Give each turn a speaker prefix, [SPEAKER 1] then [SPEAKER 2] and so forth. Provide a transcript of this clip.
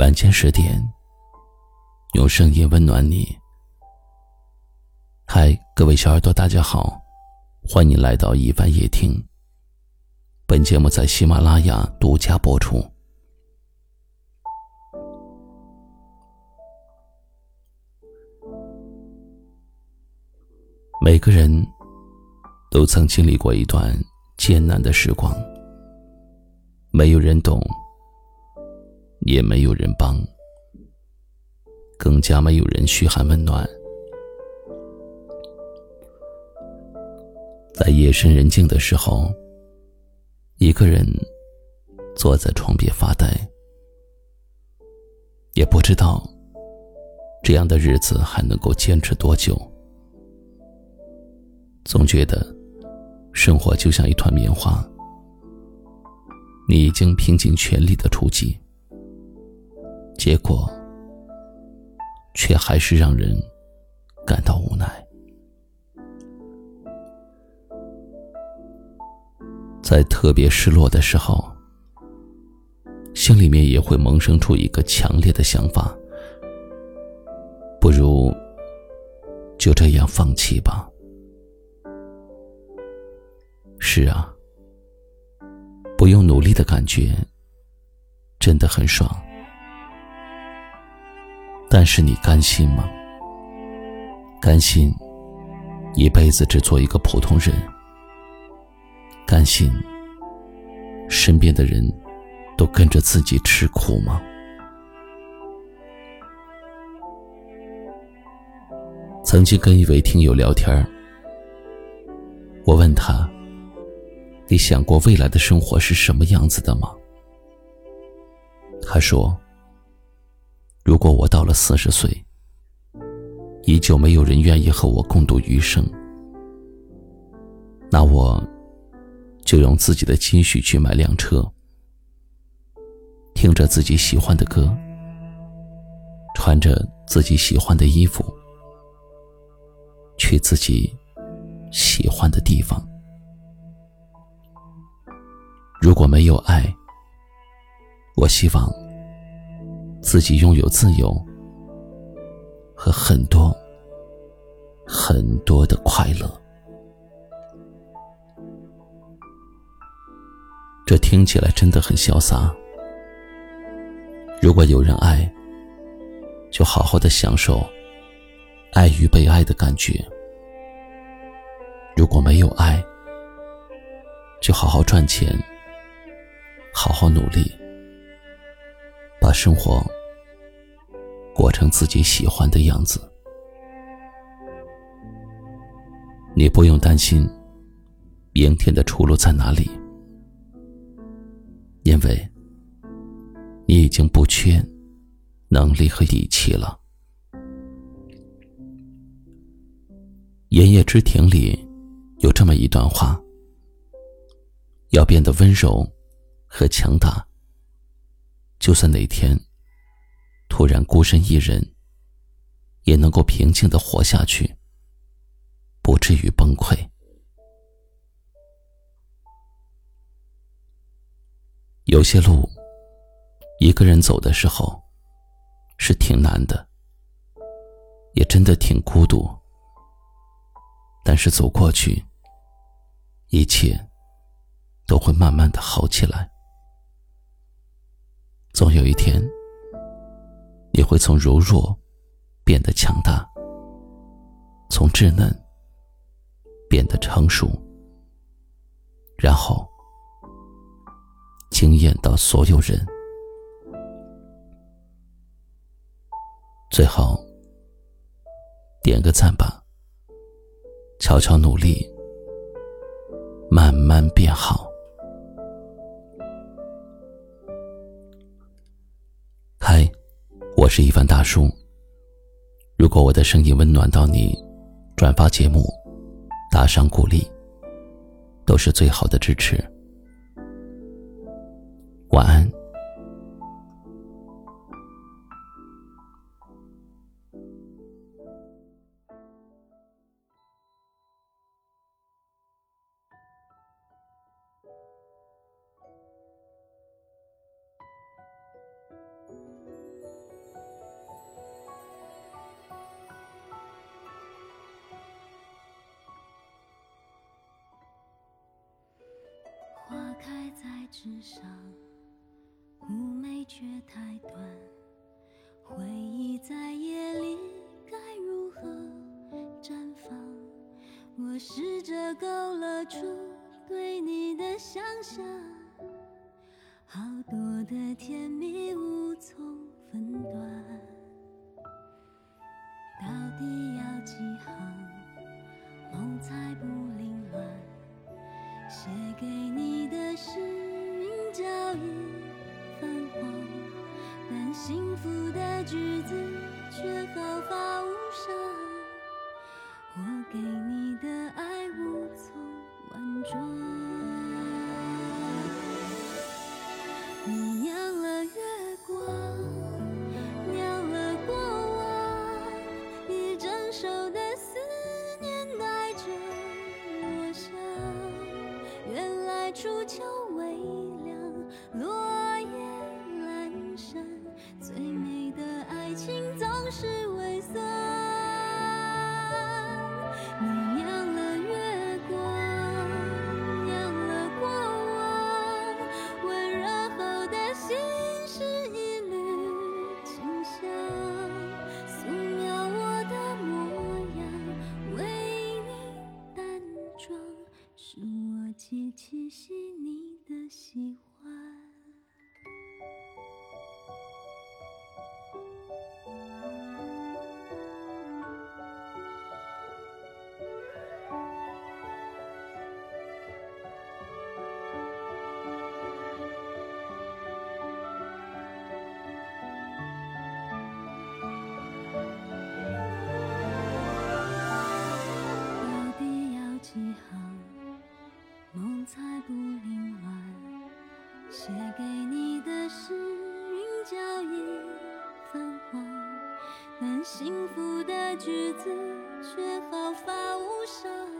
[SPEAKER 1] 晚间十点，用声音温暖你。嗨，各位小耳朵，大家好，欢迎来到一凡夜听。本节目在喜马拉雅独家播出。每个人都曾经历过一段艰难的时光，没有人懂。也没有人帮，更加没有人嘘寒问暖。在夜深人静的时候，一个人坐在床边发呆，也不知道这样的日子还能够坚持多久。总觉得生活就像一团棉花，你已经拼尽全力的出击。结果，却还是让人感到无奈。在特别失落的时候，心里面也会萌生出一个强烈的想法：不如就这样放弃吧。是啊，不用努力的感觉真的很爽。但是你甘心吗？甘心一辈子只做一个普通人？甘心身边的人都跟着自己吃苦吗？曾经跟一位听友聊天我问他：“你想过未来的生活是什么样子的吗？”他说。如果我到了四十岁，依旧没有人愿意和我共度余生，那我就用自己的积蓄去买辆车，听着自己喜欢的歌，穿着自己喜欢的衣服，去自己喜欢的地方。如果没有爱，我希望。自己拥有自由和很多很多的快乐，这听起来真的很潇洒。如果有人爱，就好好的享受爱与被爱的感觉；如果没有爱，就好好赚钱，好好努力。把生活过成自己喜欢的样子，你不用担心明天的出路在哪里，因为你已经不缺能力和底气了。《炎夜之庭》里有这么一段话：要变得温柔和强大。就算哪天突然孤身一人，也能够平静的活下去，不至于崩溃。有些路，一个人走的时候是挺难的，也真的挺孤独。但是走过去，一切都会慢慢的好起来。总有一天，你会从柔弱变得强大，从稚嫩变得成熟，然后惊艳到所有人。最后，点个赞吧，悄悄努力，慢慢变好。我是一帆大叔。如果我的声音温暖到你，转发节目，打赏鼓励，都是最好的支持。晚安。
[SPEAKER 2] 纸上，妩媚却太短，回忆在夜里该如何绽放？我试着勾勒出对你的想象，好多的甜蜜无从分段，到底要几行？的句子气息写给你的诗韵脚印泛黄，但幸福的句子却毫发无伤。